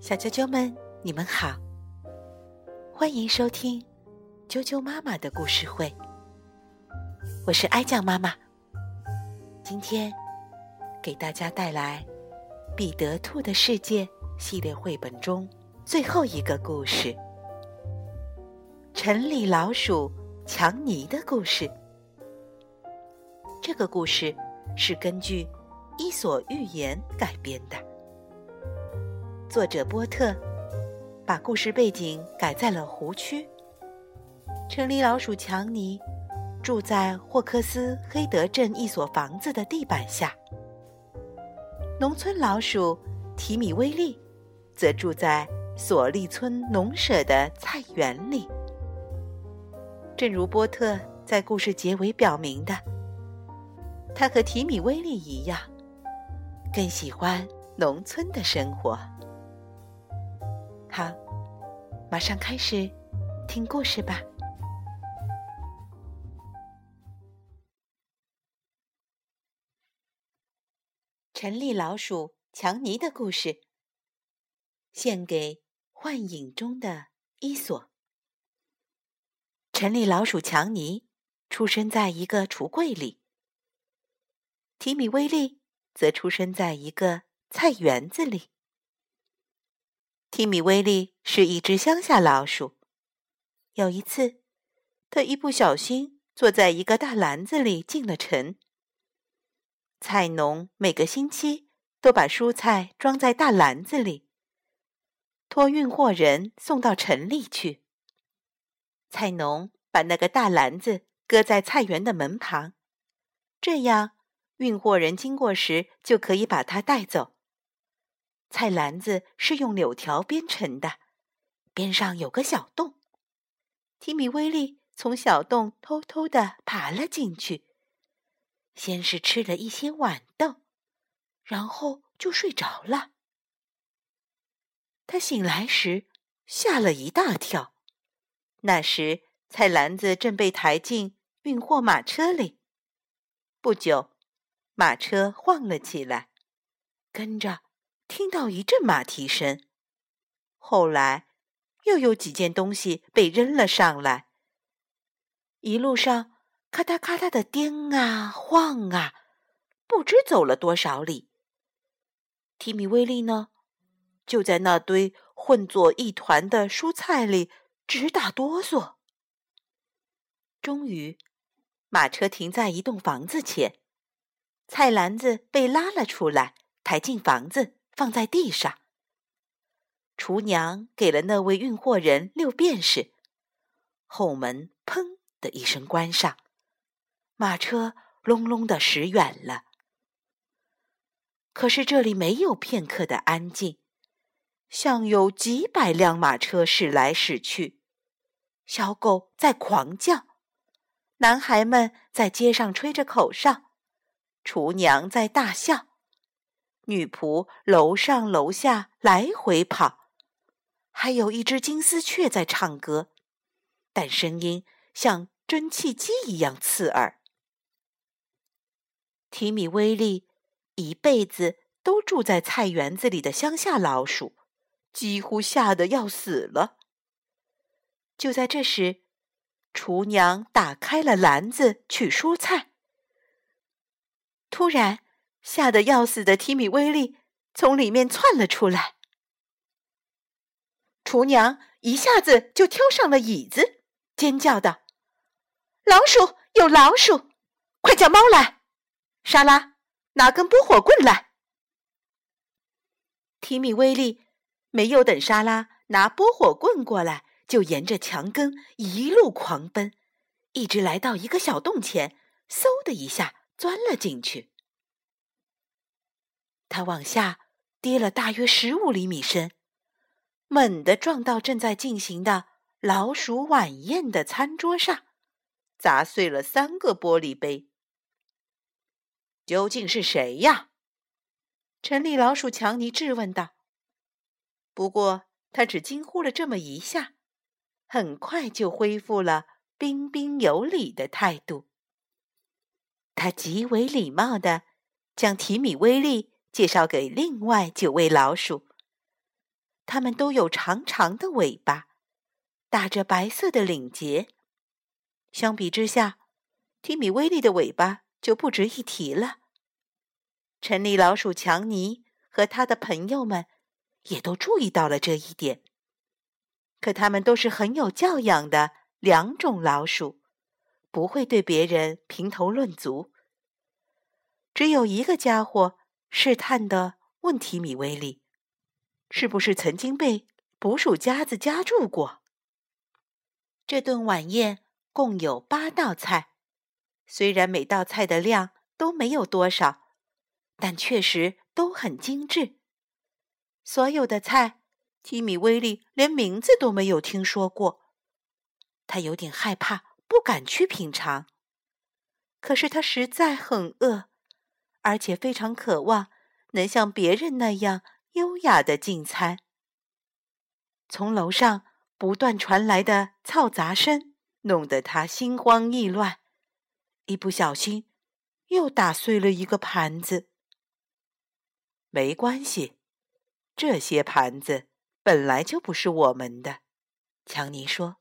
小啾啾们，你们好，欢迎收听啾啾妈妈的故事会。我是哀酱妈妈，今天给大家带来《彼得兔的世界》系列绘本中最后一个故事——城里老鼠强尼的故事。这个故事是根据《伊索寓言》改编的。作者波特把故事背景改在了湖区。城里老鼠强尼住在霍克斯黑德镇一所房子的地板下。农村老鼠提米威利则住在索利村农舍的菜园里。正如波特在故事结尾表明的，他和提米威利一样，更喜欢农村的生活。好，马上开始听故事吧。城里老鼠强尼的故事，献给幻影中的伊索。城里老鼠强尼出生在一个橱柜里，提米威利则出生在一个菜园子里。提米威利是一只乡下老鼠。有一次，他一不小心坐在一个大篮子里进了城。菜农每个星期都把蔬菜装在大篮子里，托运货人送到城里去。菜农把那个大篮子搁在菜园的门旁，这样运货人经过时就可以把它带走。菜篮子是用柳条编成的，边上有个小洞。提米威利从小洞偷偷地爬了进去，先是吃了一些豌豆，然后就睡着了。他醒来时吓了一大跳，那时菜篮子正被抬进运货马车里。不久，马车晃了起来，跟着。听到一阵马蹄声，后来又有几件东西被扔了上来。一路上咔嗒咔嗒的颠啊晃啊，不知走了多少里。提米威利呢，就在那堆混作一团的蔬菜里直打哆嗦。终于，马车停在一栋房子前，菜篮子被拉了出来，抬进房子。放在地上。厨娘给了那位运货人六便士，后门砰的一声关上，马车隆隆的驶远了。可是这里没有片刻的安静，像有几百辆马车驶来驶去。小狗在狂叫，男孩们在街上吹着口哨，厨娘在大笑。女仆楼上楼下来回跑，还有一只金丝雀在唱歌，但声音像蒸汽机一样刺耳。提米威利一辈子都住在菜园子里的乡下老鼠，几乎吓得要死了。就在这时，厨娘打开了篮子取蔬菜，突然。吓得要死的提米威利从里面窜了出来，厨娘一下子就跳上了椅子，尖叫道：“老鼠有老鼠，快叫猫来！莎拉，拿根拨火棍来。”提米威利没有等莎拉拿拨火棍过来，就沿着墙根一路狂奔，一直来到一个小洞前，嗖的一下钻了进去。他往下跌了大约十五厘米深，猛地撞到正在进行的老鼠晚宴的餐桌上，砸碎了三个玻璃杯。究竟是谁呀？城里老鼠强尼质问道。不过他只惊呼了这么一下，很快就恢复了彬彬有礼的态度。他极为礼貌的将提米威利。介绍给另外九位老鼠。它们都有长长的尾巴，打着白色的领结。相比之下，提米威利的尾巴就不值一提了。城里老鼠强尼和他的朋友们也都注意到了这一点。可他们都是很有教养的两种老鼠，不会对别人评头论足。只有一个家伙试探的问提米威利：“是不是曾经被捕鼠夹子夹住过？”这顿晚宴共有八道菜，虽然每道菜的量都没有多少，但确实都很精致。所有的菜。提米威利连名字都没有听说过，他有点害怕，不敢去品尝。可是他实在很饿，而且非常渴望能像别人那样优雅的进餐。从楼上不断传来的嘈杂声，弄得他心慌意乱，一不小心又打碎了一个盘子。没关系，这些盘子。本来就不是我们的，强尼说。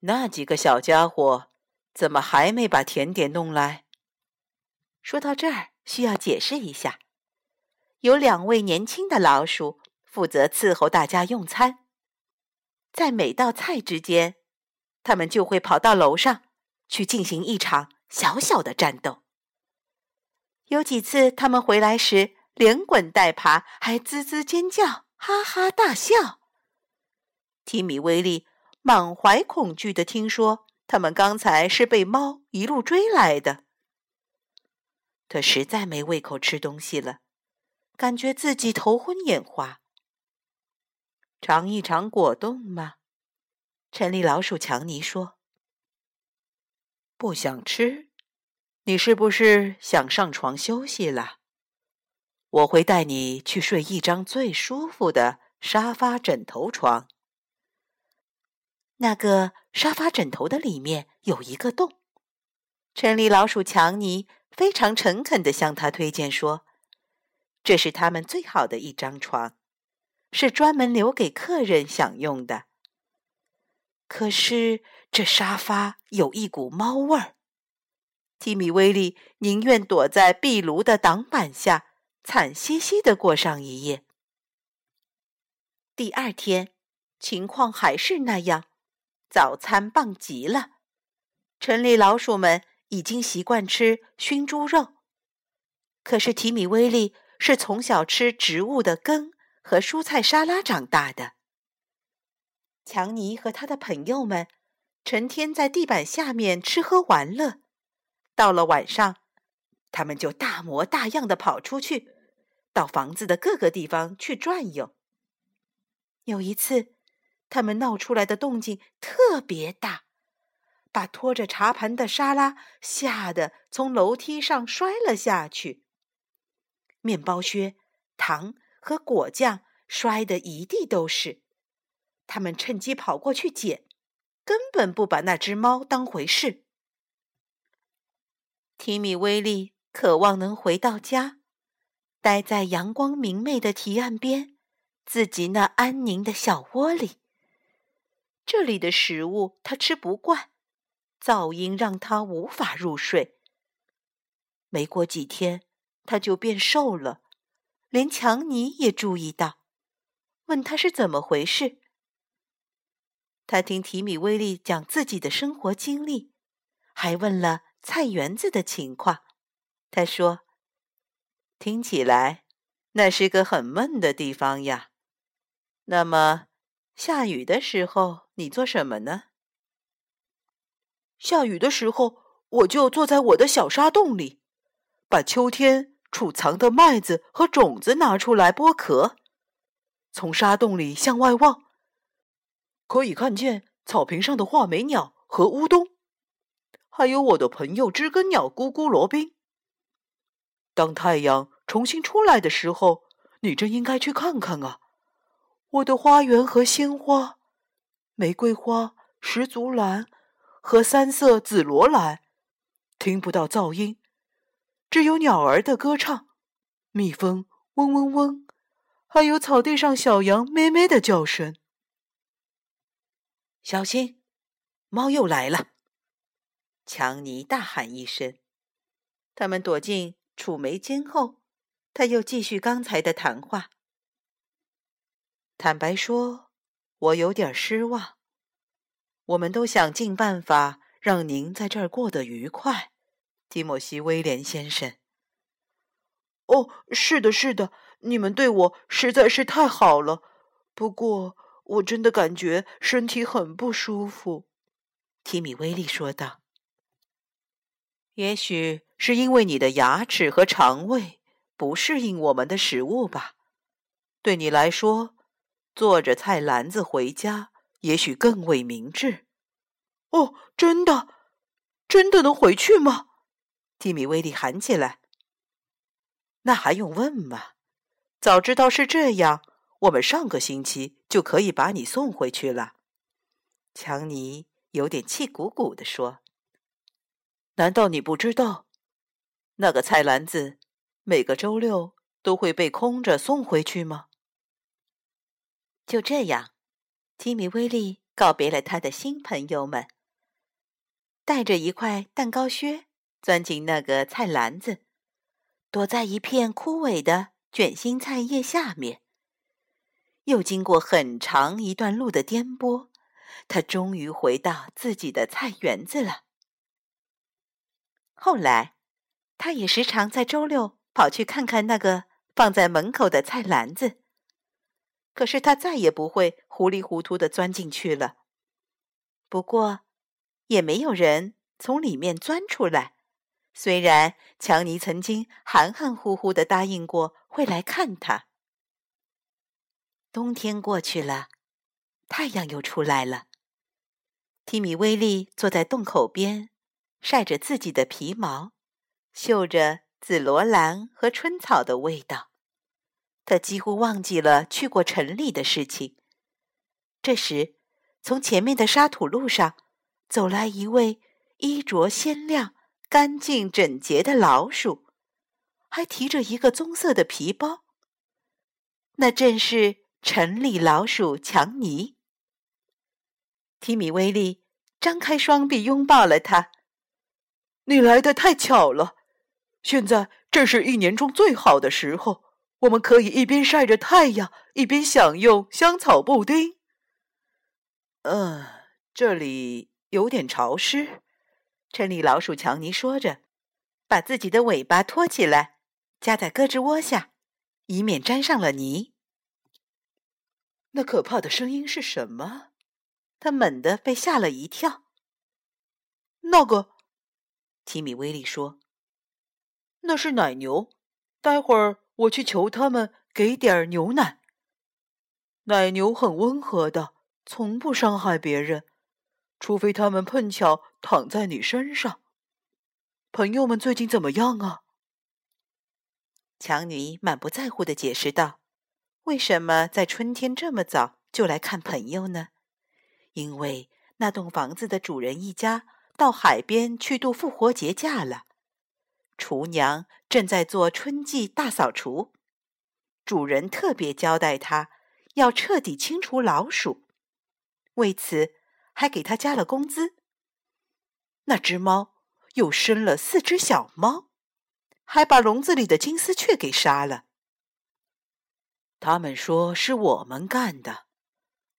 那几个小家伙怎么还没把甜点弄来？说到这儿，需要解释一下：有两位年轻的老鼠负责伺候大家用餐，在每道菜之间，他们就会跑到楼上去进行一场小小的战斗。有几次，他们回来时连滚带爬，还吱吱尖叫。哈哈大笑。提米威利满怀恐惧的听说，他们刚才是被猫一路追来的。他实在没胃口吃东西了，感觉自己头昏眼花。尝一尝果冻吗？城里老鼠强尼说。不想吃？你是不是想上床休息了？我会带你去睡一张最舒服的沙发枕头床。那个沙发枕头的里面有一个洞。城里老鼠强尼非常诚恳地向他推荐说：“这是他们最好的一张床，是专门留给客人享用的。可是这沙发有一股猫味儿。”提米威利宁愿躲在壁炉的挡板下。惨兮兮的过上一夜。第二天，情况还是那样，早餐棒极了。城里老鼠们已经习惯吃熏猪肉，可是提米威利是从小吃植物的根和蔬菜沙拉长大的。强尼和他的朋友们成天在地板下面吃喝玩乐，到了晚上，他们就大模大样的跑出去。到房子的各个地方去转悠。有一次，他们闹出来的动静特别大，把拖着茶盘的沙拉吓得从楼梯上摔了下去。面包屑、糖和果酱摔得一地都是。他们趁机跑过去捡，根本不把那只猫当回事。提米威利渴望能回到家。待在阳光明媚的堤岸边，自己那安宁的小窝里。这里的食物他吃不惯，噪音让他无法入睡。没过几天，他就变瘦了，连强尼也注意到，问他是怎么回事。他听提米威利讲自己的生活经历，还问了菜园子的情况。他说。听起来，那是个很闷的地方呀。那么，下雨的时候你做什么呢？下雨的时候，我就坐在我的小沙洞里，把秋天储藏的麦子和种子拿出来剥壳。从沙洞里向外望，可以看见草坪上的画眉鸟和乌冬，还有我的朋友知更鸟咕咕罗宾。当太阳重新出来的时候，你真应该去看看啊！我的花园和鲜花，玫瑰花、石竹兰和三色紫罗兰，听不到噪音，只有鸟儿的歌唱。蜜蜂嗡嗡嗡，还有草地上小羊咩咩的叫声。小心，猫又来了！强尼大喊一声。他们躲进储煤间后，他又继续刚才的谈话。坦白说，我有点失望。我们都想尽办法让您在这儿过得愉快，提莫西·威廉先生。哦，是的，是的，你们对我实在是太好了。不过，我真的感觉身体很不舒服。”提米·威利说道。“也许是因为你的牙齿和肠胃不适应我们的食物吧。对你来说，坐着菜篮子回家也许更为明智。”“哦，真的，真的能回去吗？”蒂米·威利喊起来。那还用问吗？早知道是这样，我们上个星期就可以把你送回去了。”强尼有点气鼓鼓地说。“难道你不知道，那个菜篮子每个周六都会被空着送回去吗？”就这样，提米·威利告别了他的新朋友们，带着一块蛋糕靴钻进那个菜篮子。躲在一片枯萎的卷心菜叶下面，又经过很长一段路的颠簸，他终于回到自己的菜园子了。后来，他也时常在周六跑去看看那个放在门口的菜篮子。可是他再也不会糊里糊涂的钻进去了。不过，也没有人从里面钻出来。虽然强尼曾经含含糊糊的答应过会来看他，冬天过去了，太阳又出来了。提米·威利坐在洞口边，晒着自己的皮毛，嗅着紫罗兰和春草的味道。他几乎忘记了去过城里的事情。这时，从前面的沙土路上走来一位衣着鲜亮。干净整洁的老鼠，还提着一个棕色的皮包。那正是城里老鼠强尼。提米·威利张开双臂拥抱了他。你来的太巧了，现在正是一年中最好的时候，我们可以一边晒着太阳，一边享用香草布丁。嗯，这里有点潮湿。城里老鼠强尼说着，把自己的尾巴托起来，夹在胳肢窝下，以免沾上了泥。那可怕的声音是什么？他猛地被吓了一跳。那个，提米·威利说：“那是奶牛。待会儿我去求他们给点儿牛奶。奶牛很温和的，从不伤害别人。”除非他们碰巧躺在你身上。朋友们最近怎么样啊？强尼满不在乎的解释道：“为什么在春天这么早就来看朋友呢？因为那栋房子的主人一家到海边去度复活节假了。厨娘正在做春季大扫除，主人特别交代他要彻底清除老鼠，为此。”还给他加了工资。那只猫又生了四只小猫，还把笼子里的金丝雀给杀了。他们说是我们干的，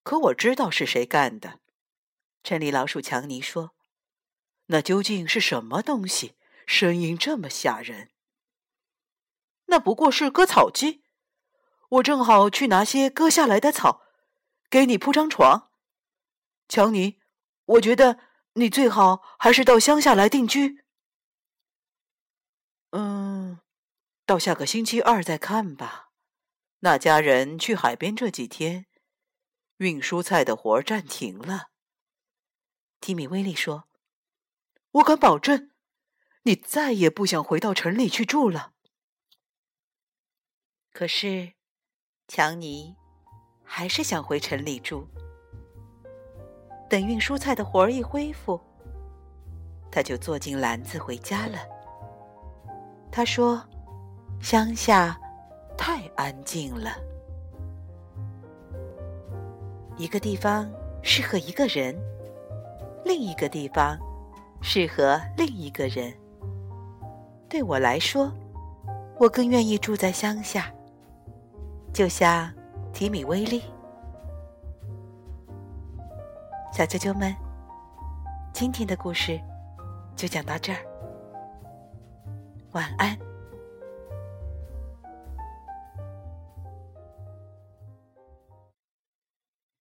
可我知道是谁干的。城里老鼠强尼说：“那究竟是什么东西？声音这么吓人？”那不过是割草机。我正好去拿些割下来的草，给你铺张床。乔尼，我觉得你最好还是到乡下来定居。嗯，到下个星期二再看吧。那家人去海边这几天，运蔬菜的活暂停了。提米·威利说：“我敢保证，你再也不想回到城里去住了。”可是，强尼还是想回城里住。等运蔬菜的活儿一恢复，他就坐进篮子回家了。他说：“乡下太安静了。一个地方适合一个人，另一个地方适合另一个人。对我来说，我更愿意住在乡下，就像提米威利。小啾啾们，今天的故事就讲到这儿，晚安。